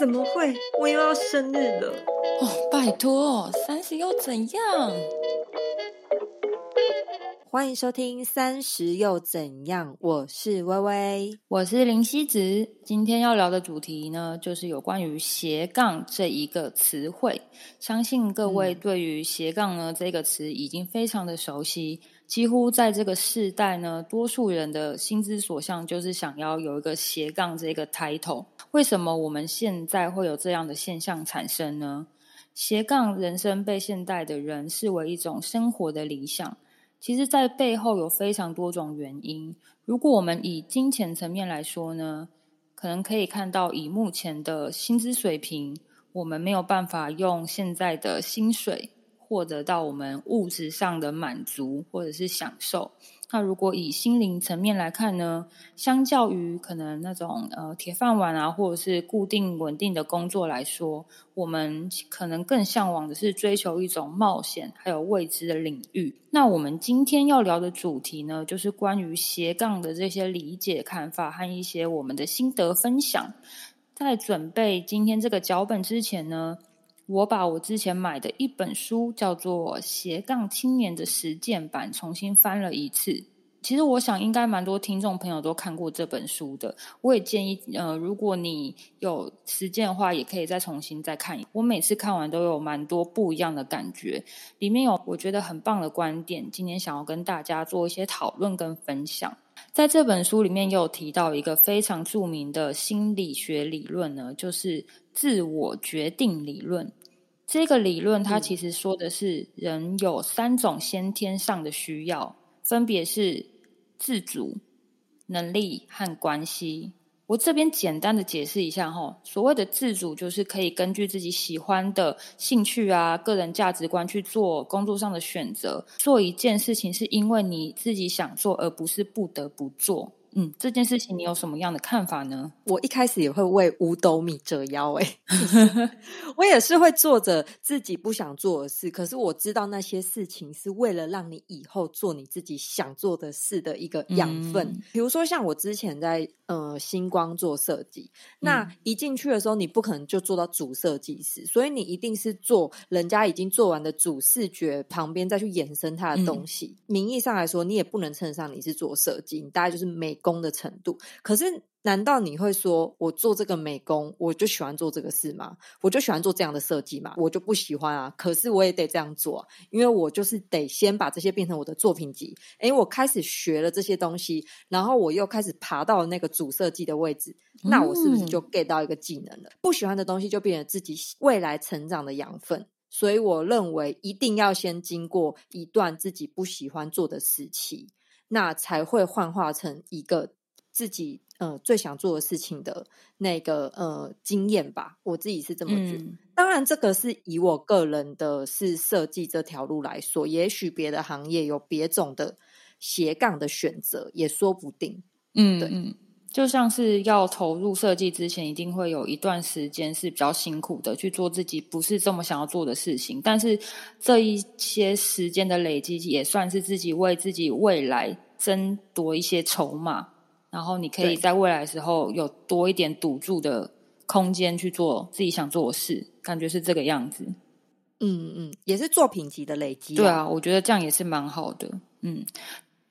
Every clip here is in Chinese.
怎么会？我又要生日了！哦，拜托，三十又怎样？欢迎收听《三十又怎样》，我是微微，我是林希子。今天要聊的主题呢，就是有关于斜杠这一个词汇。相信各位对于斜杠呢这个词已经非常的熟悉。几乎在这个世代呢，多数人的心之所向就是想要有一个斜杠这个 title。为什么我们现在会有这样的现象产生呢？斜杠人生被现代的人视为一种生活的理想，其实，在背后有非常多种原因。如果我们以金钱层面来说呢，可能可以看到，以目前的薪资水平，我们没有办法用现在的薪水。获得到我们物质上的满足或者是享受。那如果以心灵层面来看呢？相较于可能那种呃铁饭碗啊，或者是固定稳定的工作来说，我们可能更向往的是追求一种冒险还有未知的领域。那我们今天要聊的主题呢，就是关于斜杠的这些理解看法和一些我们的心得分享。在准备今天这个脚本之前呢。我把我之前买的一本书叫做《斜杠青年的实践版》重新翻了一次。其实我想应该蛮多听众朋友都看过这本书的。我也建议，呃，如果你有时间的话，也可以再重新再看。我每次看完都有蛮多不一样的感觉，里面有我觉得很棒的观点。今天想要跟大家做一些讨论跟分享。在这本书里面，又有提到一个非常著名的心理学理论呢，就是自我决定理论。这个理论它其实说的是人有三种先天上的需要，分别是自主、能力和关系。我这边简单的解释一下哈，所谓的自主就是可以根据自己喜欢的兴趣啊、个人价值观去做工作上的选择，做一件事情是因为你自己想做，而不是不得不做。嗯，这件事情你有什么样的看法呢？我一开始也会为五斗米折腰，哎，我也是会做着自己不想做的事，可是我知道那些事情是为了让你以后做你自己想做的事的一个养分。比如说，像我之前在呃星光做设计，那一进去的时候，你不可能就做到主设计师，所以你一定是做人家已经做完的主视觉旁边再去延伸它的东西。名义上来说，你也不能称上你是做设计，你大概就是美。工的程度，可是难道你会说我做这个美工，我就喜欢做这个事吗？我就喜欢做这样的设计吗？我就不喜欢啊！可是我也得这样做，因为我就是得先把这些变成我的作品集。诶，我开始学了这些东西，然后我又开始爬到那个主设计的位置，那我是不是就 get 到一个技能了？不喜欢的东西就变成自己未来成长的养分。所以我认为一定要先经过一段自己不喜欢做的时期。那才会幻化成一个自己呃最想做的事情的那个呃经验吧，我自己是这么觉得。当然，这个是以我个人的是设计这条路来说，也许别的行业有别种的斜杠的选择，也说不定。嗯，对，就像是要投入设计之前，一定会有一段时间是比较辛苦的，去做自己不是这么想要做的事情。但是这一些时间的累积，也算是自己为自己未来争夺一些筹码，然后你可以在未来的时候有多一点赌注的空间去做自己想做的事，感觉是这个样子。嗯嗯，也是作品集的累积。对啊，我觉得这样也是蛮好的。嗯，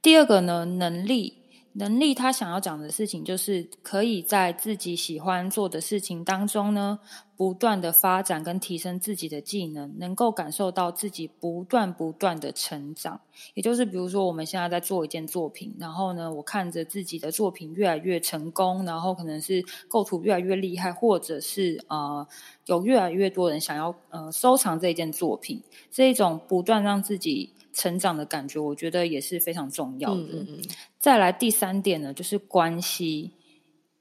第二个呢，能力。能力，他想要讲的事情就是可以在自己喜欢做的事情当中呢，不断的发展跟提升自己的技能，能够感受到自己不断不断的成长。也就是比如说，我们现在在做一件作品，然后呢，我看着自己的作品越来越成功，然后可能是构图越来越厉害，或者是呃，有越来越多人想要呃收藏这件作品，这一种不断让自己。成长的感觉，我觉得也是非常重要的。再来第三点呢，就是关系。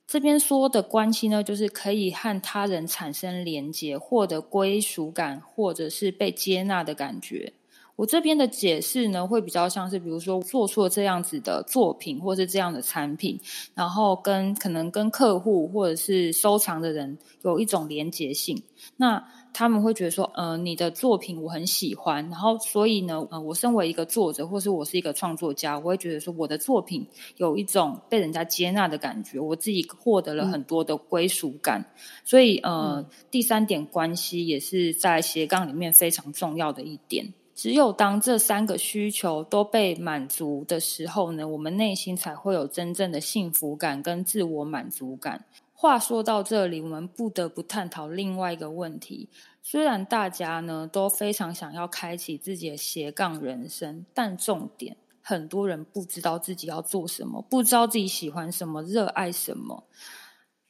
这边说的关系呢，就是可以和他人产生连接，获得归属感，或者是被接纳的感觉。我这边的解释呢，会比较像是，比如说做出这样子的作品，或是这样的产品，然后跟可能跟客户或者是收藏的人有一种连结性。那他们会觉得说，呃，你的作品我很喜欢，然后所以呢，呃，我身为一个作者，或是我是一个创作家，我会觉得说，我的作品有一种被人家接纳的感觉，我自己获得了很多的归属感。所以，呃，第三点关系也是在斜杠里面非常重要的一点。只有当这三个需求都被满足的时候呢，我们内心才会有真正的幸福感跟自我满足感。话说到这里，我们不得不探讨另外一个问题：虽然大家呢都非常想要开启自己的斜杠人生，但重点，很多人不知道自己要做什么，不知道自己喜欢什么，热爱什么。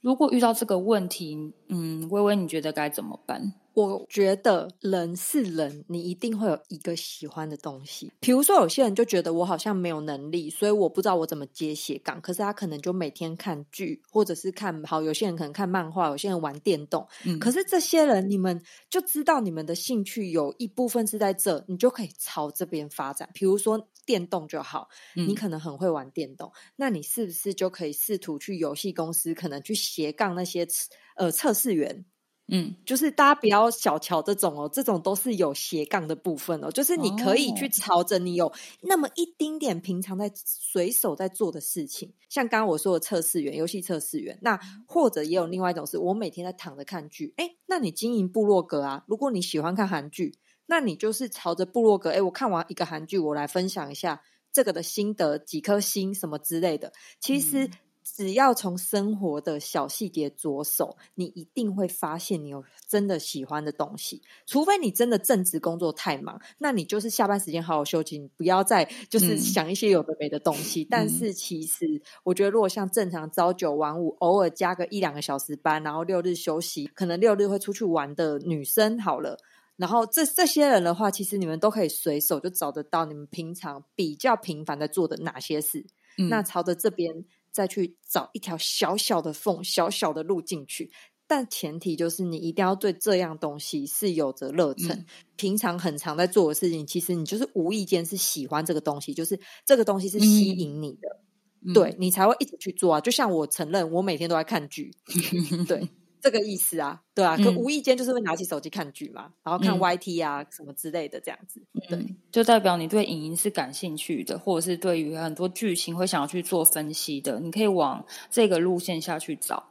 如果遇到这个问题，嗯，微微，你觉得该怎么办？我觉得人是人，你一定会有一个喜欢的东西。比如说，有些人就觉得我好像没有能力，所以我不知道我怎么接斜杠。可是他可能就每天看剧，或者是看好。有些人可能看漫画，有些人玩电动。嗯，可是这些人，你们就知道你们的兴趣有一部分是在这，你就可以朝这边发展。比如说电动就好，你可能很会玩电动，那你是不是就可以试图去游戏公司，可能去斜杠那些呃测试员？嗯，就是大家不要小瞧这种哦，这种都是有斜杠的部分哦。就是你可以去朝着你有那么一丁点平常在随手在做的事情，像刚刚我说的测试员、游戏测试员，那或者也有另外一种是，我每天在躺着看剧。哎，那你经营部落格啊？如果你喜欢看韩剧，那你就是朝着部落格。哎，我看完一个韩剧，我来分享一下这个的心得，几颗星什么之类的。其实。只要从生活的小细节着手，你一定会发现你有真的喜欢的东西。除非你真的正职工作太忙，那你就是下班时间好好休息，不要再就是想一些有的没的东西。但是其实，我觉得如果像正常朝九晚五，偶尔加个一两个小时班，然后六日休息，可能六日会出去玩的女生，好了，然后这这些人的话，其实你们都可以随手就找得到你们平常比较频繁在做的哪些事。那朝着这边。再去找一条小小的缝、小小的路进去，但前提就是你一定要对这样东西是有着热忱。平常很常在做的事情，其实你就是无意间是喜欢这个东西，就是这个东西是吸引你的，对你才会一直去做啊。就像我承认，我每天都在看剧，对。这个意思啊，对啊，可无意间就是会拿起手机看剧嘛，然后看 YT 啊什么之类的这样子，对，就代表你对影音是感兴趣的，或者是对于很多剧情会想要去做分析的，你可以往这个路线下去找。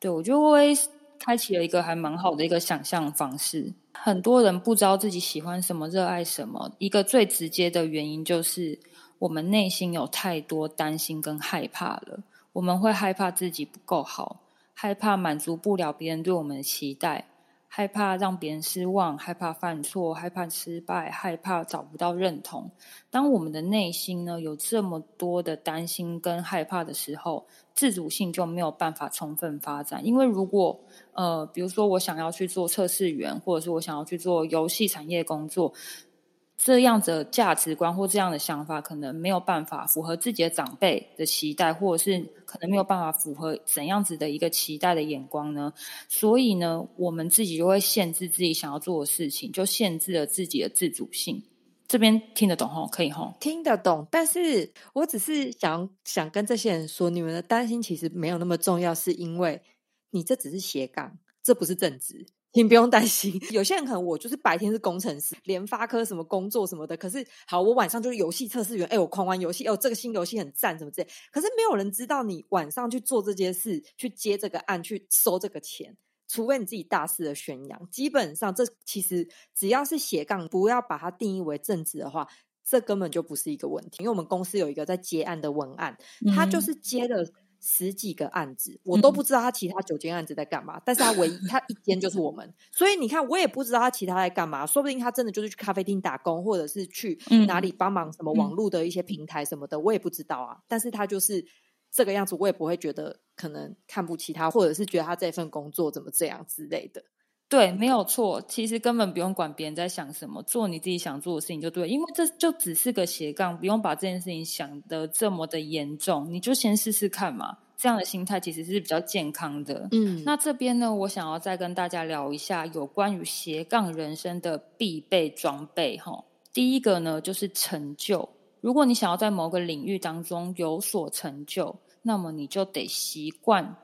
对我就会开启了一个还蛮好的一个想象方式。很多人不知道自己喜欢什么、热爱什么，一个最直接的原因就是我们内心有太多担心跟害怕了，我们会害怕自己不够好。害怕满足不了别人对我们的期待，害怕让别人失望，害怕犯错，害怕失败，害怕找不到认同。当我们的内心呢有这么多的担心跟害怕的时候，自主性就没有办法充分发展。因为如果呃，比如说我想要去做测试员，或者是我想要去做游戏产业工作。这样的价值观或这样的想法，可能没有办法符合自己的长辈的期待，或者是可能没有办法符合怎样子的一个期待的眼光呢？所以呢，我们自己就会限制自己想要做的事情，就限制了自己的自主性。这边听得懂吼？可以吼？听得懂，但是我只是想想跟这些人说，你们的担心其实没有那么重要，是因为你这只是斜杠，这不是正职。你不用担心，有些人可能我就是白天是工程师，联发科什么工作什么的，可是好，我晚上就是游戏测试员，哎，我狂玩游戏，哦，这个新游戏很赞，什么之类。可是没有人知道你晚上去做这件事，去接这个案，去收这个钱，除非你自己大肆的宣扬。基本上，这其实只要是斜杠，不要把它定义为正职的话，这根本就不是一个问题。因为我们公司有一个在接案的文案，他就是接了。十几个案子，我都不知道他其他九间案子在干嘛，但是他唯一他一间就是我们，所以你看我也不知道他其他在干嘛，说不定他真的就是去咖啡厅打工，或者是去哪里帮忙什么网络的一些平台什么的，我也不知道啊。但是他就是这个样子，我也不会觉得可能看不起他，或者是觉得他这份工作怎么这样之类的。对，没有错。其实根本不用管别人在想什么，做你自己想做的事情就对。因为这就只是个斜杠，不用把这件事情想得这么的严重。你就先试试看嘛。这样的心态其实是比较健康的。嗯，那这边呢，我想要再跟大家聊一下有关于斜杠人生的必备装备哈。第一个呢，就是成就。如果你想要在某个领域当中有所成就，那么你就得习惯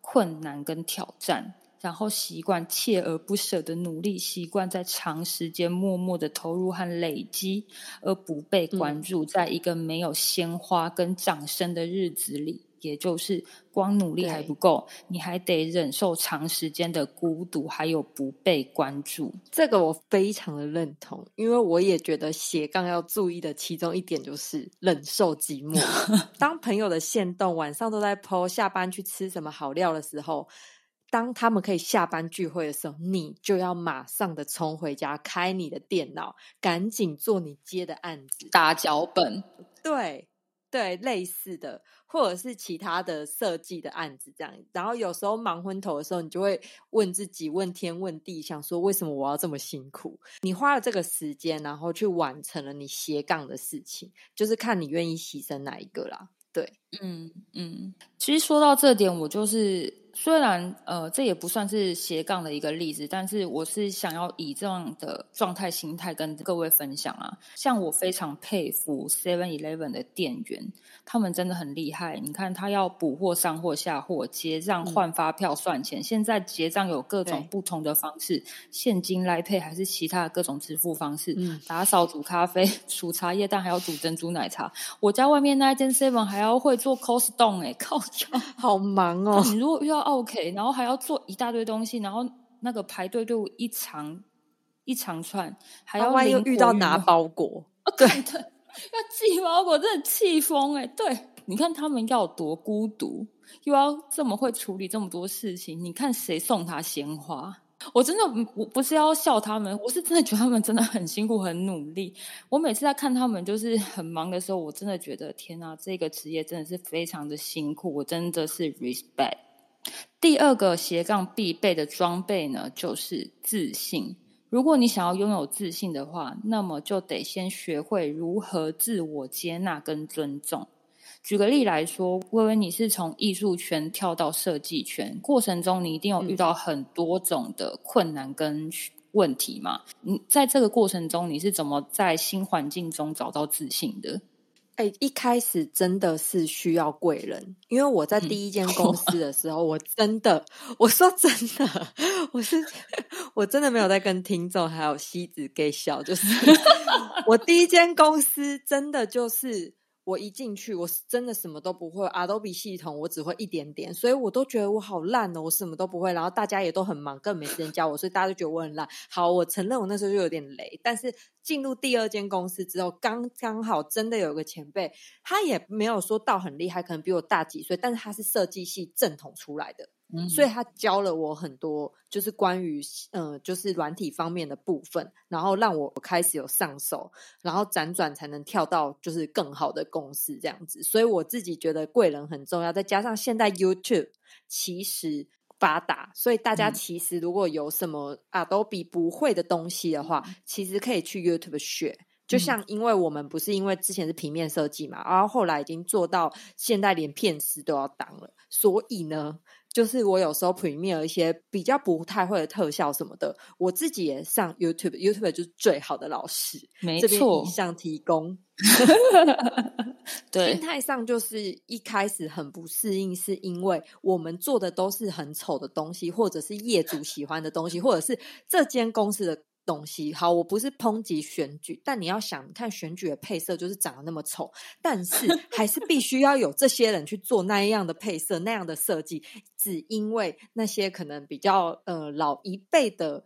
困难跟挑战。然后习惯锲而不舍的努力，习惯在长时间默默的投入和累积，而不被关注。在一个没有鲜花跟掌声的日子里，也就是光努力还不够，你还得忍受长时间的孤独，还有不被关注。这个我非常的认同，因为我也觉得斜杠要注意的其中一点就是忍受寂寞。当朋友的线动晚上都在 po 下班去吃什么好料的时候。当他们可以下班聚会的时候，你就要马上的冲回家，开你的电脑，赶紧做你接的案子，打脚本。对对，类似的，或者是其他的设计的案子这样。然后有时候忙昏头的时候，你就会问自己，问天问地，想说为什么我要这么辛苦？你花了这个时间，然后去完成了你斜杠的事情，就是看你愿意牺牲哪一个啦。对，嗯嗯，其实说到这点，我就是。虽然呃，这也不算是斜杠的一个例子，但是我是想要以这样的状态、心态跟各位分享啊。像我非常佩服 Seven Eleven 的店员，他们真的很厉害。你看，他要补货、上货、下货、结账、换发票、算钱。现在结账有各种不同的方式，现金来配还是其他各种支付方式。嗯打扫、煮咖啡、煮茶叶蛋，还要煮珍珠奶茶。我家外面那一间 Seven 还要会做 cost down 哎，靠，好忙哦！你如果遇到 OK，然后还要做一大堆东西，然后那个排队队伍一长一长串，还要万一遇到拿包裹，对对，要寄包裹，真的气疯哎！对，你看他们要多孤独，又要这么会处理这么多事情，你看谁送他鲜花？我真的我不是要笑他们，我是真的觉得他们真的很辛苦、很努力。我每次在看他们就是很忙的时候，我真的觉得天哪，这个职业真的是非常的辛苦，我真的是 respect。第二个斜杠必备的装备呢，就是自信。如果你想要拥有自信的话，那么就得先学会如何自我接纳跟尊重。举个例来说，微微你是从艺术圈跳到设计圈，过程中你一定有遇到很多种的困难跟问题嘛？你在这个过程中，你是怎么在新环境中找到自信的？哎，一开始真的是需要贵人，因为我在第一间公司的时候，我真的，我说真的，我是我真的没有在跟听众还有西子给笑，就是 我第一间公司真的就是。我一进去，我是真的什么都不会，Adobe 系统我只会一点点，所以我都觉得我好烂哦，我什么都不会。然后大家也都很忙，更没时间教我，所以大家都觉得我很烂。好，我承认我那时候就有点雷。但是进入第二间公司之后，刚刚好真的有个前辈，他也没有说到很厉害，可能比我大几岁，但是他是设计系正统出来的。所以他教了我很多，就是关于嗯，就是软体方面的部分，然后让我开始有上手，然后辗转才能跳到就是更好的公司这样子。所以我自己觉得贵人很重要，再加上现在 YouTube 其实发达，所以大家其实如果有什么 Adobe 不会的东西的话，其实可以去 YouTube 学。就像因为我们不是因为之前是平面设计嘛，然后后来已经做到现在连片师都要当了，所以呢。就是我有时候 Premiere 一些比较不太会的特效什么的，我自己也上 YouTube，YouTube 就是最好的老师。没错，以上提供。对，心态上就是一开始很不适应，是因为我们做的都是很丑的东西，或者是业主喜欢的东西，或者是这间公司的。东西好，我不是抨击选举，但你要想看选举的配色就是长得那么丑，但是 还是必须要有这些人去做那样的配色、那样的设计，只因为那些可能比较呃老一辈的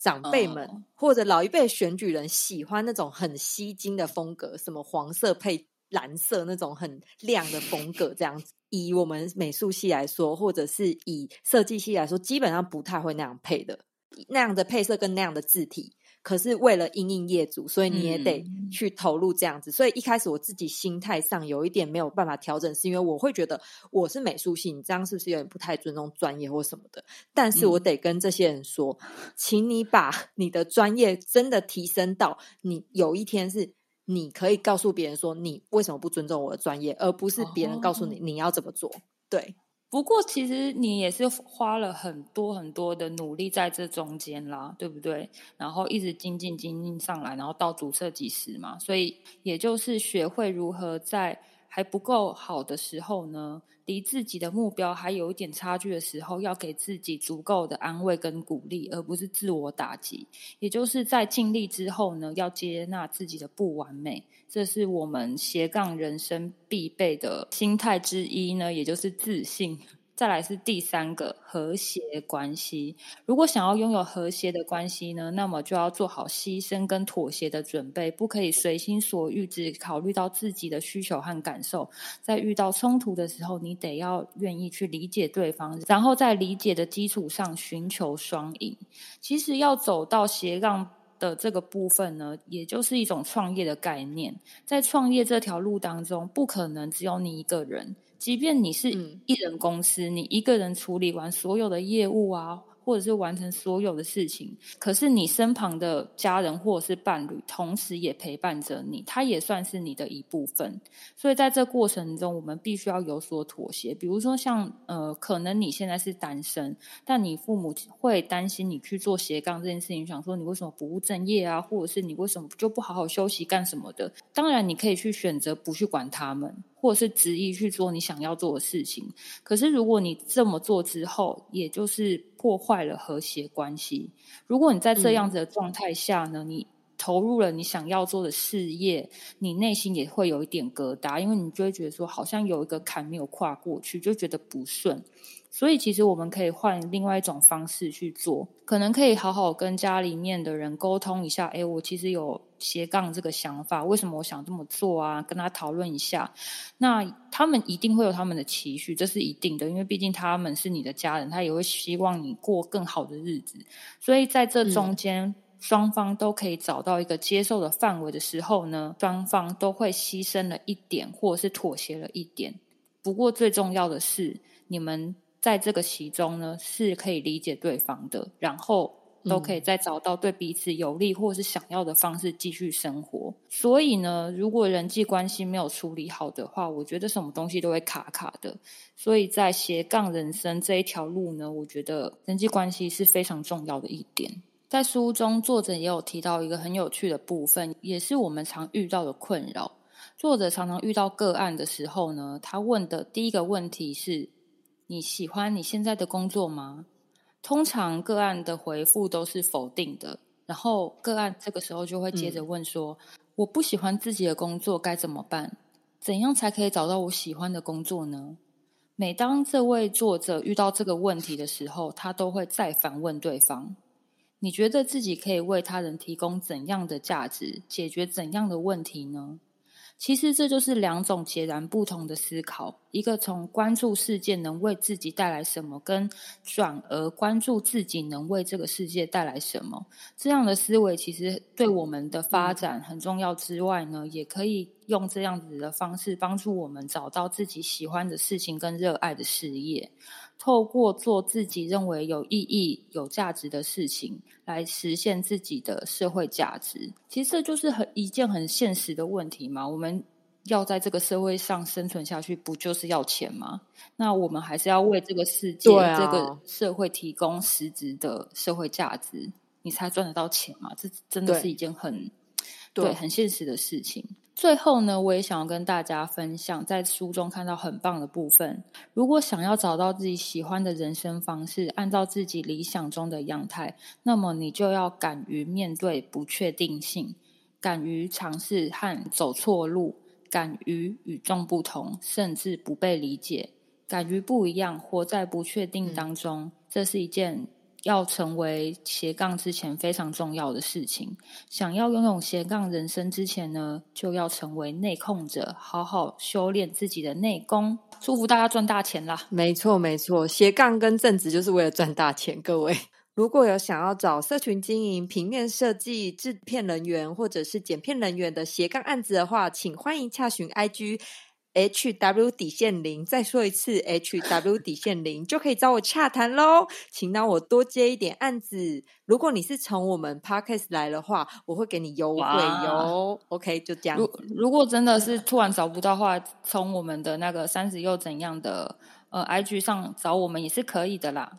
长辈们或者老一辈选举人喜欢那种很吸睛的风格，什么黄色配蓝色那种很亮的风格，这样子。以我们美术系来说，或者是以设计系来说，基本上不太会那样配的。那样的配色跟那样的字体，可是为了应应业主，所以你也得去投入这样子。所以一开始我自己心态上有一点没有办法调整，是因为我会觉得我是美术系，你这样是不是有点不太尊重专业或什么的？但是我得跟这些人说，请你把 你的专业真的提升到你有一天是你可以告诉别人说你为什么不尊重我的专业，而不是别人告诉你你要怎么做。对。不过，其实你也是花了很多很多的努力在这中间啦，对不对？然后一直精进精进上来，然后到主设计师嘛，所以也就是学会如何在还不够好的时候呢，离自己的目标还有一点差距的时候，要给自己足够的安慰跟鼓励，而不是自我打击。也就是在尽力之后呢，要接纳自己的不完美。这是我们斜杠人生必备的心态之一呢，也就是自信。再来是第三个和谐关系。如果想要拥有和谐的关系呢，那么就要做好牺牲跟妥协的准备，不可以随心所欲，只考虑到自己的需求和感受。在遇到冲突的时候，你得要愿意去理解对方，然后在理解的基础上寻求双赢。其实要走到斜杠。的这个部分呢，也就是一种创业的概念。在创业这条路当中，不可能只有你一个人。即便你是一人公司，你一个人处理完所有的业务啊。或者是完成所有的事情，可是你身旁的家人或者是伴侣，同时也陪伴着你，他也算是你的一部分。所以在这过程中，我们必须要有所妥协。比如说，像呃，可能你现在是单身，但你父母会担心你去做斜杠这件事情，想说你为什么不务正业啊，或者是你为什么就不好好休息干什么的？当然，你可以去选择不去管他们。或者是执意去做你想要做的事情，可是如果你这么做之后，也就是破坏了和谐关系。如果你在这样子的状态下呢，你投入了你想要做的事业，你内心也会有一点疙瘩，因为你就会觉得说，好像有一个坎没有跨过去，就觉得不顺。所以，其实我们可以换另外一种方式去做，可能可以好好跟家里面的人沟通一下。哎，我其实有斜杠这个想法，为什么我想这么做啊？跟他讨论一下。那他们一定会有他们的期许，这是一定的，因为毕竟他们是你的家人，他也会希望你过更好的日子。所以在这中间，双方都可以找到一个接受的范围的时候呢，双方都会牺牲了一点，或者是妥协了一点。不过最重要的是，你们。在这个其中呢，是可以理解对方的，然后都可以再找到对彼此有利或是想要的方式继续生活。所以呢，如果人际关系没有处理好的话，我觉得什么东西都会卡卡的。所以在斜杠人生这一条路呢，我觉得人际关系是非常重要的一点。在书中，作者也有提到一个很有趣的部分，也是我们常遇到的困扰。作者常常遇到个案的时候呢，他问的第一个问题是。你喜欢你现在的工作吗？通常个案的回复都是否定的，然后个案这个时候就会接着问说：“我不喜欢自己的工作，该怎么办？怎样才可以找到我喜欢的工作呢？”每当这位作者遇到这个问题的时候，他都会再反问对方：“你觉得自己可以为他人提供怎样的价值，解决怎样的问题呢？”其实这就是两种截然不同的思考：一个从关注世界能为自己带来什么，跟转而关注自己能为这个世界带来什么。这样的思维其实对我们的发展很重要。之外呢，也可以用这样子的方式帮助我们找到自己喜欢的事情跟热爱的事业。透过做自己认为有意义、有价值的事情，来实现自己的社会价值。其实这就是很一件很现实的问题嘛。我们要在这个社会上生存下去，不就是要钱吗？那我们还是要为这个世界、这个社会提供实质的社会价值，你才赚得到钱嘛。这真的是一件很对、很现实的事情。最后呢，我也想要跟大家分享，在书中看到很棒的部分。如果想要找到自己喜欢的人生方式，按照自己理想中的样态，那么你就要敢于面对不确定性，敢于尝试和走错路，敢于与众不同，甚至不被理解，敢于不一样，活在不确定当中。这是一件。要成为斜杠之前非常重要的事情，想要拥有斜杠人生之前呢，就要成为内控者，好好修炼自己的内功。祝福大家赚大钱啦！没错，没错，斜杠跟正职就是为了赚大钱。各位，如果有想要找社群经营、平面设计、制片人员或者是剪片人员的斜杠案子的话，请欢迎洽询 IG。H W 底线零，再说一次 H W 底线零，就可以找我洽谈喽。请让我多接一点案子。如果你是从我们 Podcast 来的话，我会给你优惠哟。OK，就这样。如如果真的是突然找不到话，从我们的那个三十又怎样的呃 IG 上找我们也是可以的啦。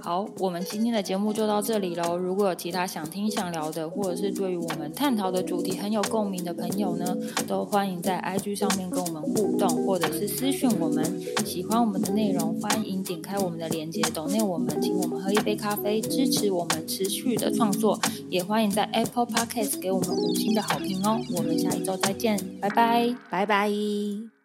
好，我们今天的节目就到这里喽。如果有其他想听、想聊的，或者是对于我们探讨的主题很有共鸣的朋友呢，都欢迎在 IG 上面跟我们互动，或者是私讯我们。喜欢我们的内容，欢迎点开我们的链接，抖内我们，请我们喝一杯咖啡，支持我们持续的创作。也欢迎在 Apple Podcast 给我们五星的好评哦。我们下一周再见，拜拜，拜拜。